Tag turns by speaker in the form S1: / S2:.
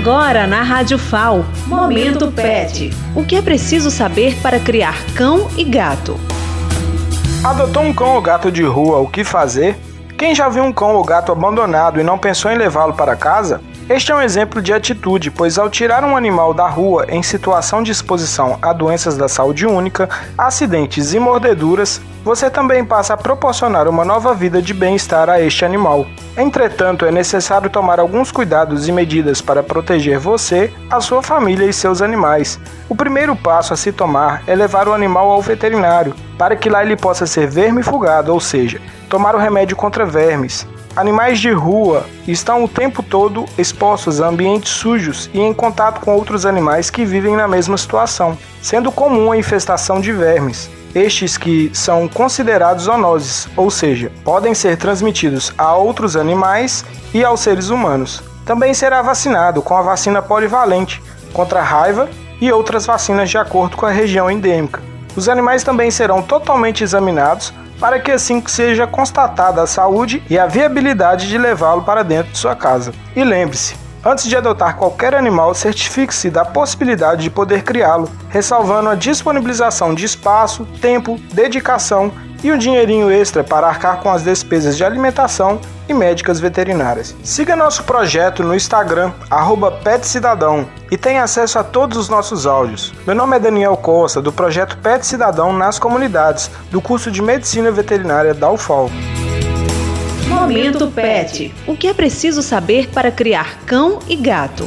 S1: Agora na Rádio FAO, Momento Pet. O que é preciso saber para criar cão e gato?
S2: Adotou um cão ou gato de rua, o que fazer? Quem já viu um cão ou gato abandonado e não pensou em levá-lo para casa? Este é um exemplo de atitude, pois ao tirar um animal da rua em situação de exposição a doenças da saúde única, acidentes e mordeduras, você também passa a proporcionar uma nova vida de bem-estar a este animal. Entretanto, é necessário tomar alguns cuidados e medidas para proteger você, a sua família e seus animais. O primeiro passo a se tomar é levar o animal ao veterinário, para que lá ele possa ser vermifugado, ou seja, tomar o remédio contra vermes. Animais de rua estão o tempo todo expostos a ambientes sujos e em contato com outros animais que vivem na mesma situação, sendo comum a infestação de vermes. Estes que são considerados zoonoses, ou seja, podem ser transmitidos a outros animais e aos seres humanos. Também será vacinado com a vacina polivalente contra a raiva e outras vacinas de acordo com a região endêmica. Os animais também serão totalmente examinados para que assim seja constatada a saúde e a viabilidade de levá-lo para dentro de sua casa. E lembre-se, antes de adotar qualquer animal, certifique-se da possibilidade de poder criá-lo, ressalvando a disponibilização de espaço, tempo, dedicação e um dinheirinho extra para arcar com as despesas de alimentação e médicas veterinárias. Siga nosso projeto no Instagram, PetCidadão, e tenha acesso a todos os nossos áudios. Meu nome é Daniel Costa, do projeto Pet Cidadão nas comunidades, do curso de Medicina Veterinária da UFAL.
S1: Momento Pet. O que é preciso saber para criar cão e gato?